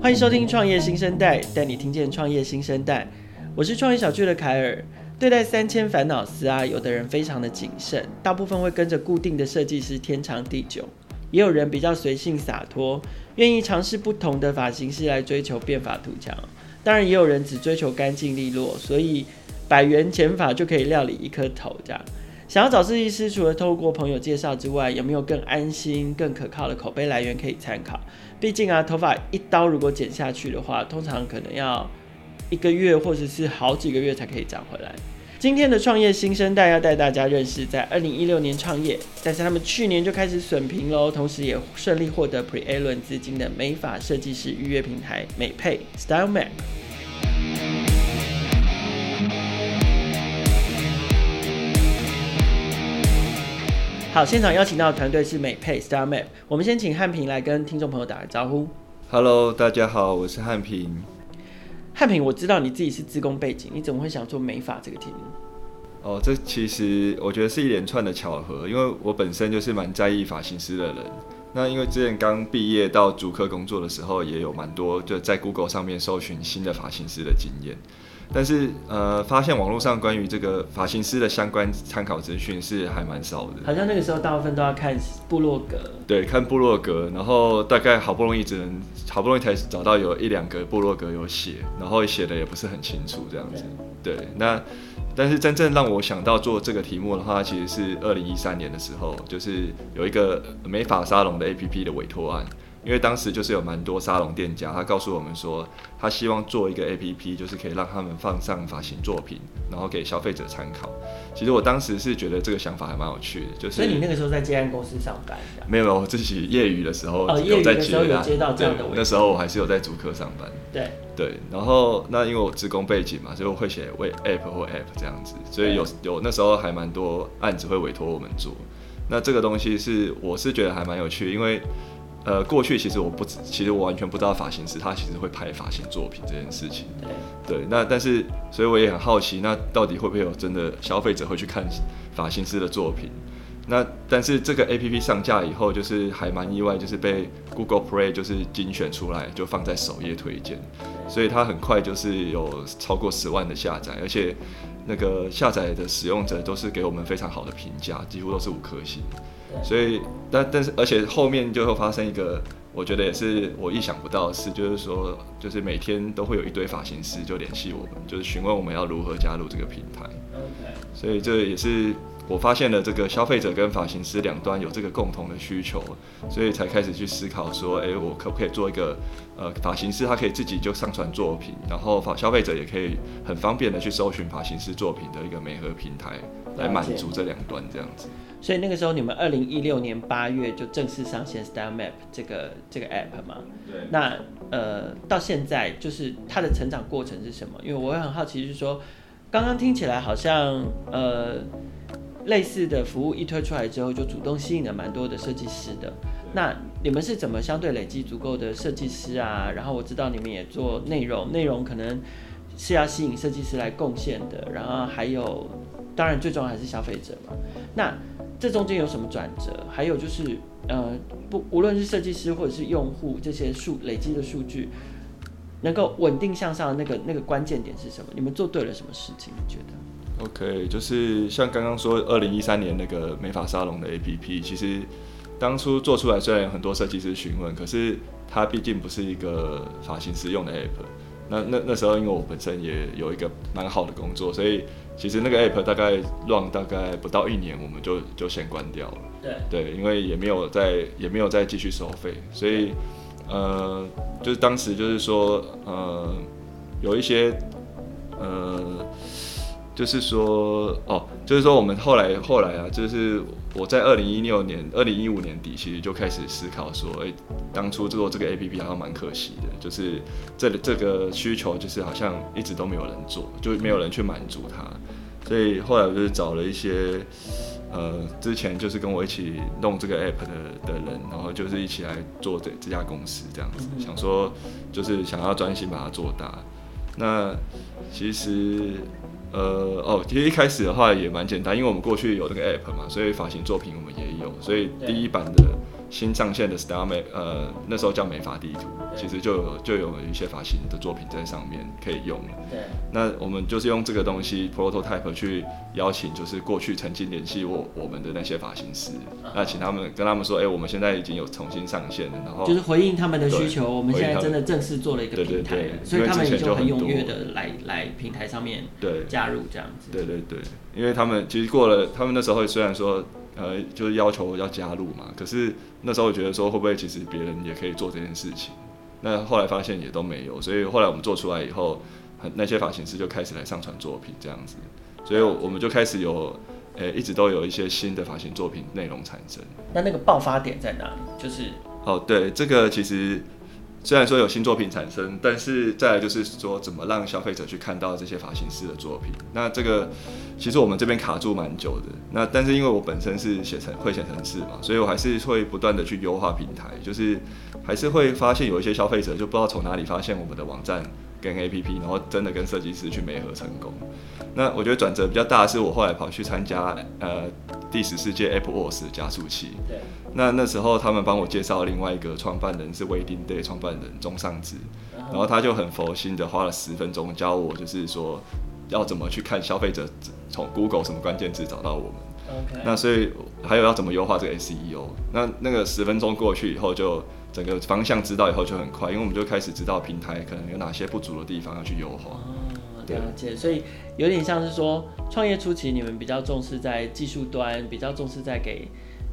欢迎收听创业新生代，带你听见创业新生代。我是创业小聚的凯尔。对待三千烦恼丝啊，有的人非常的谨慎，大部分会跟着固定的设计师天长地久；也有人比较随性洒脱，愿意尝试不同的发型师来追求变法图强。当然，也有人只追求干净利落，所以百元剪法就可以料理一颗头这样。想要找设计师，除了透过朋友介绍之外，有没有更安心、更可靠的口碑来源可以参考？毕竟啊，头发一刀如果剪下去的话，通常可能要一个月或者是好几个月才可以长回来。今天的创业新生代要带大家认识，在二零一六年创业，但是他们去年就开始损平喽，同时也顺利获得 Pre-A 轮资金的美发设计师预约平台美配 Style map 好，现场邀请到的团队是美配 Style Map。我们先请汉平来跟听众朋友打个招呼。Hello，大家好，我是汉平。汉平，我知道你自己是自工背景，你怎么会想做美发这个题目？哦，这其实我觉得是一连串的巧合，因为我本身就是蛮在意发型师的人。那因为之前刚毕业到主科工作的时候，也有蛮多就在 Google 上面搜寻新的发型师的经验。但是呃，发现网络上关于这个发型师的相关参考资讯是还蛮少的。好像那个时候大部分都要看部落格。对，看部落格，然后大概好不容易只能好不容易才找到有一两个部落格有写，然后写的也不是很清楚这样子。对，对，那但是真正让我想到做这个题目的话，其实是二零一三年的时候，就是有一个美发沙龙的 APP 的委托案。因为当时就是有蛮多沙龙店家，他告诉我们说，他希望做一个 APP，就是可以让他们放上发型作品，然后给消费者参考。其实我当时是觉得这个想法还蛮有趣的，就是。所以你那个时候在接案公司上班？没有，没有，我自己业余的时候有在接，有接到这样的。那时候我还是有在主科上班。对对，然后那因为我职工背景嘛，所以我会写为 App 或 App 这样子，所以有有那时候还蛮多案子会委托我们做。那这个东西是我是觉得还蛮有趣，因为。呃，过去其实我不知，其实我完全不知道发型师他其实会拍发型作品这件事情。对，对，那但是所以我也很好奇，那到底会不会有真的消费者会去看发型师的作品？那但是这个 APP 上架以后，就是还蛮意外，就是被 Google Play 就是精选出来，就放在首页推荐，所以它很快就是有超过十万的下载，而且那个下载的使用者都是给我们非常好的评价，几乎都是五颗星。所以，但但是，而且后面就会发生一个，我觉得也是我意想不到的事，就是说，就是每天都会有一堆发型师就联系我们，就是询问我们要如何加入这个平台。所以这也是我发现了这个消费者跟发型师两端有这个共同的需求，所以才开始去思考说，哎，我可不可以做一个，呃，发型师他可以自己就上传作品，然后发消费者也可以很方便的去搜寻发型师作品的一个美合平台，来满足这两端这样子。所以那个时候，你们二零一六年八月就正式上线 Style Map 这个这个 app 嘛？对。那呃，到现在就是它的成长过程是什么？因为我会很好奇，就是说，刚刚听起来好像呃类似的服务一推出来之后，就主动吸引了蛮多的设计师的。那你们是怎么相对累积足够的设计师啊？然后我知道你们也做内容，内容可能是要吸引设计师来贡献的。然后还有，当然最重要还是消费者嘛。那这中间有什么转折？还有就是，呃，不，无论是设计师或者是用户，这些数累积的数据，能够稳定向上的那个那个关键点是什么？你们做对了什么事情？你觉得？OK，就是像刚刚说，二零一三年那个美发沙龙的 APP，其实当初做出来虽然有很多设计师询问，可是它毕竟不是一个发型师用的 App。那那那时候，因为我本身也有一个蛮好的工作，所以。其实那个 app 大概 run 大概不到一年，我们就就先关掉了。对对，因为也没有再也没有再继续收费，所以呃，就是当时就是说呃，有一些呃，就是说哦，就是说我们后来后来啊，就是我在二零一六年、二零一五年底，其实就开始思考说，哎，当初做这个 app 好像蛮可惜的，就是这这个需求就是好像一直都没有人做，就没有人去满足它。所以后来我就是找了一些，呃，之前就是跟我一起弄这个 app 的的人，然后就是一起来做这这家公司这样子，想说就是想要专心把它做大。那其实，呃，哦，其实一开始的话也蛮简单，因为我们过去有那个 app 嘛，所以发型作品我们也有，所以第一版的新上线的 Style 美，呃，那时候叫美发地图，其实就有就有一些发型的作品在上面可以用。对。那我们就是用这个东西 prototype 去邀请，就是过去曾经联系我我们的那些发型师，啊、那请他们跟他们说，哎、欸，我们现在已经有重新上线了，然后就是回应他们的需求，我们现在真的正式做了一个平台，所以他们也就很踊跃的来来平台上面对加入这样子。对对对，因为他们其实过了，他们那时候虽然说。呃，就是要求要加入嘛，可是那时候我觉得说会不会其实别人也可以做这件事情，那后来发现也都没有，所以后来我们做出来以后，那些发型师就开始来上传作品这样子，所以我们就开始有，呃、欸，一直都有一些新的发型作品内容产生。那那个爆发点在哪里？就是哦，对，这个其实。虽然说有新作品产生，但是再来就是说怎么让消费者去看到这些发型师的作品。那这个其实我们这边卡住蛮久的。那但是因为我本身是写程会写程式嘛，所以我还是会不断的去优化平台，就是还是会发现有一些消费者就不知道从哪里发现我们的网站跟 APP，然后真的跟设计师去媒合成功。那我觉得转折比较大的是我后来跑去参加呃第十四届 AppWorks 加速器。对。那那时候他们帮我介绍另外一个创办人是 Wedding Day 创办人钟尚志，然后他就很佛心的花了十分钟教我，就是说要怎么去看消费者从 Google 什么关键字找到我们。那所以还有要怎么优化这个 SEO。那那个十分钟过去以后，就整个方向知道以后就很快，因为我们就开始知道平台可能有哪些不足的地方要去优化。了解，所以有点像是说，创业初期你们比较重视在技术端，比较重视在给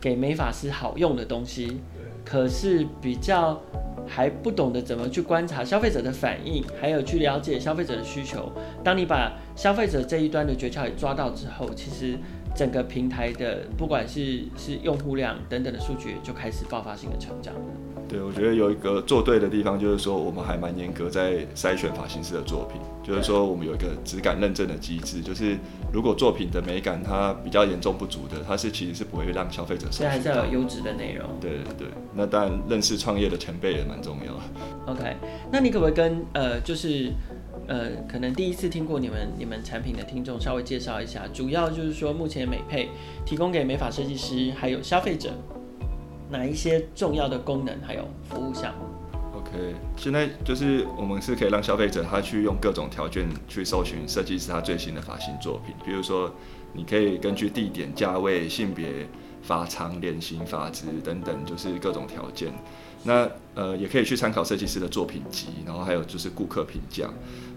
给美法师好用的东西，可是比较还不懂得怎么去观察消费者的反应，还有去了解消费者的需求。当你把消费者这一端的诀窍也抓到之后，其实整个平台的不管是是用户量等等的数据，就开始爆发性的成长了。对，我觉得有一个做对的地方，就是说我们还蛮严格在筛选发型师的作品，就是说我们有一个质感认证的机制，就是如果作品的美感它比较严重不足的，它是其实是不会让消费者。所以还是要有优质的内容。对对对，那当然认识创业的前辈也蛮重要。OK，那你可不可以跟呃，就是呃，可能第一次听过你们你们产品的听众稍微介绍一下，主要就是说目前美配提供给美发设计师还有消费者。哪一些重要的功能还有服务项目？OK，现在就是我们是可以让消费者他去用各种条件去搜寻设计师他最新的发型作品，比如说你可以根据地点、价位、性别、发长、脸型、发质等等，就是各种条件。那呃也可以去参考设计师的作品集，然后还有就是顾客评价。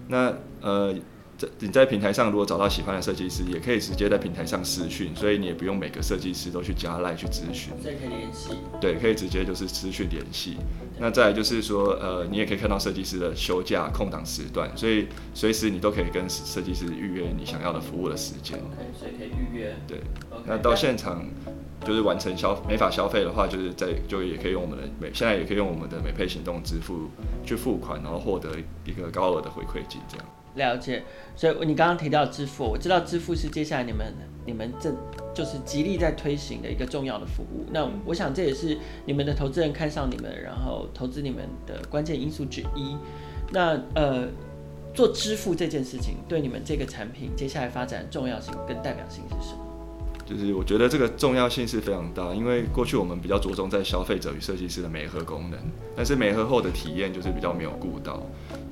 那呃。在你在平台上如果找到喜欢的设计师，也可以直接在平台上私讯，所以你也不用每个设计师都去加赖去咨询。这可以联系。对，可以直接就是私讯联系。那再来就是说，呃，你也可以看到设计师的休假空档时段，所以随时你都可以跟设计师预约你想要的服务的时间。OK，所以可以预约。对。Okay, 那到现场就是完成消美法消费的话，就是在就也可以用我们的美，现在也可以用我们的美配行动支付去付款，然后获得一个高额的回馈金，这样。了解，所以你刚刚提到支付，我知道支付是接下来你们你们正就是极力在推行的一个重要的服务。那我想这也是你们的投资人看上你们，然后投资你们的关键因素之一。那呃，做支付这件事情对你们这个产品接下来发展的重要性跟代表性是什么？就是我觉得这个重要性是非常大，因为过去我们比较着重在消费者与设计师的美合功能，但是媒合后的体验就是比较没有顾到。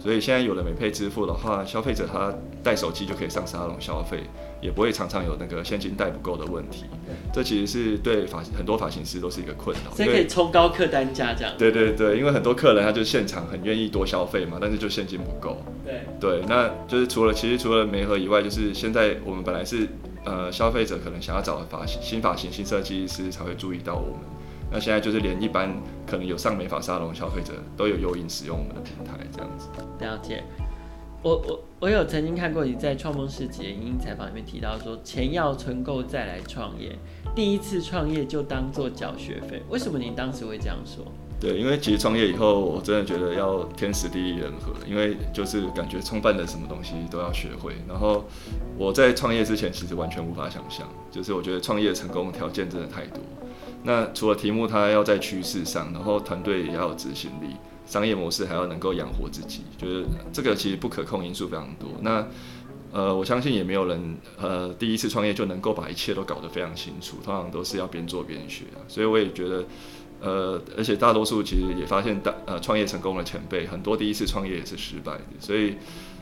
所以现在有了美配支付的话，消费者他带手机就可以上沙龙消费，也不会常常有那个现金带不够的问题。这其实是对发很多发型师都是一个困扰。所以可以冲高客单价这样。对对对，因为很多客人他就现场很愿意多消费嘛，但是就现金不够。对对，那就是除了其实除了媒合以外，就是现在我们本来是呃消费者可能想要找发型新发型新设计师才会注意到我们。那现在就是连一般可能有上美发沙龙消费者都有诱因使用我们的平台，这样子。了解。我我我有曾经看过你在创梦世纪影音采访里面提到说，钱要存够再来创业，第一次创业就当做缴学费。为什么你当时会这样说？对，因为其实创业以后，我真的觉得要天时地利人和，因为就是感觉创办的什么东西都要学会。然后我在创业之前，其实完全无法想象，就是我觉得创业成功条件真的太多。那除了题目，它要在趋势上，然后团队也要有执行力，商业模式还要能够养活自己，就是这个其实不可控因素非常多。那呃，我相信也没有人呃第一次创业就能够把一切都搞得非常清楚，通常都是要边做边学啊。所以我也觉得，呃，而且大多数其实也发现大呃创业成功的前辈，很多第一次创业也是失败的，所以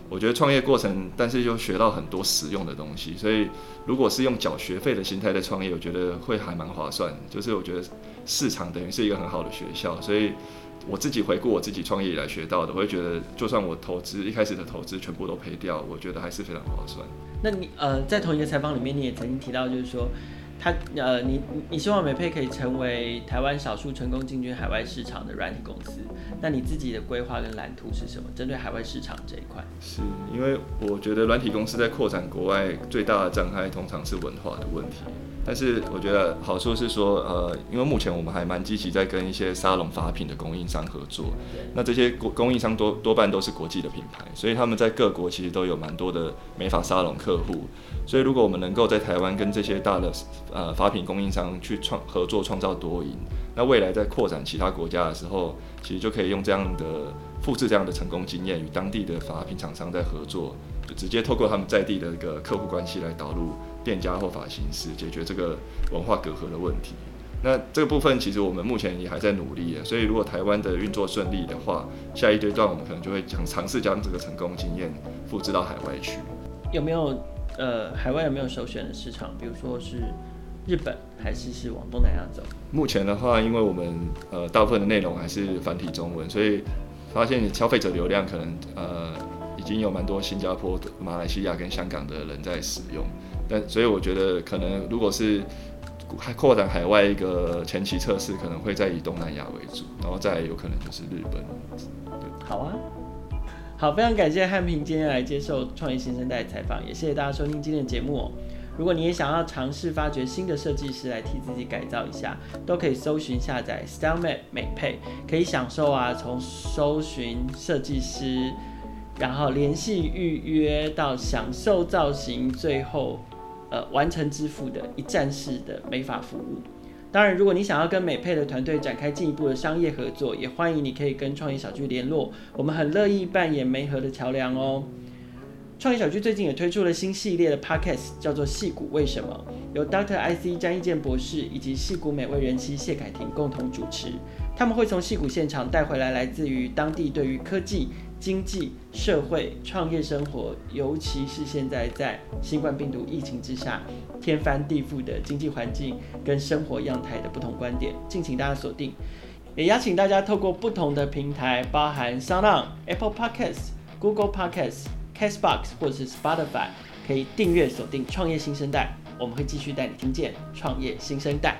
我觉得创业过程，但是又学到很多实用的东西，所以如果是用缴学费的心态在创业，我觉得会还蛮划算。就是我觉得市场等于是一个很好的学校，所以我自己回顾我自己创业以来学到的，我会觉得就算我投资一开始的投资全部都赔掉，我觉得还是非常划算。那你呃在同一个采访里面，你也曾经提到，就是说。他呃，你你希望美配可以成为台湾少数成功进军海外市场的软体公司，那你自己的规划跟蓝图是什么？针对海外市场这一块，是因为我觉得软体公司在扩展国外最大的障碍通常是文化的问题。但是我觉得好处是说，呃，因为目前我们还蛮积极在跟一些沙龙发品的供应商合作。那这些供供应商多多半都是国际的品牌，所以他们在各国其实都有蛮多的美发沙龙客户。所以如果我们能够在台湾跟这些大的呃发品供应商去创合作，创造多赢，那未来在扩展其他国家的时候，其实就可以用这样的复制这样的成功经验，与当地的发品厂商在合作，直接透过他们在地的一个客户关系来导入。店家或发型师解决这个文化隔阂的问题。那这个部分其实我们目前也还在努力的。所以如果台湾的运作顺利的话，下一阶段我们可能就会想尝试将这个成功经验复制到海外去。有没有呃，海外有没有首选的市场？比如说是日本，还是是往东南亚走？目前的话，因为我们呃大部分的内容还是繁体中文，所以发现消费者流量可能呃已经有蛮多新加坡、马来西亚跟香港的人在使用。但所以我觉得，可能如果是还扩展海外一个前期测试，可能会再以东南亚为主，然后再有可能就是日本。好啊，好，非常感谢汉平今天来接受创业新生代采访，也谢谢大家收听今天的节目哦。如果你也想要尝试发掘新的设计师来替自己改造一下，都可以搜寻下载 StyleMap 美配，可以享受啊，从搜寻设计师，然后联系预约到享受造型，最后。呃，完成支付的一站式的美发服务。当然，如果你想要跟美配的团队展开进一步的商业合作，也欢迎你可以跟创业小聚联络，我们很乐意扮演媒合的桥梁哦。创业小聚最近也推出了新系列的 podcast，叫做《戏骨为什么》，由 Dr. IC 詹益健博士以及戏骨美味人妻谢凯婷共同主持。他们会从戏骨现场带回来来自于当地对于科技。经济社会创业生活，尤其是现在在新冠病毒疫情之下，天翻地覆的经济环境跟生活样态的不同观点，敬请大家锁定。也邀请大家透过不同的平台，包含 SoundOn、Apple Podcasts、Google Podcasts、Castbox 或者是 Spotify，可以订阅锁定创业新生代。我们会继续带你听见创业新生代。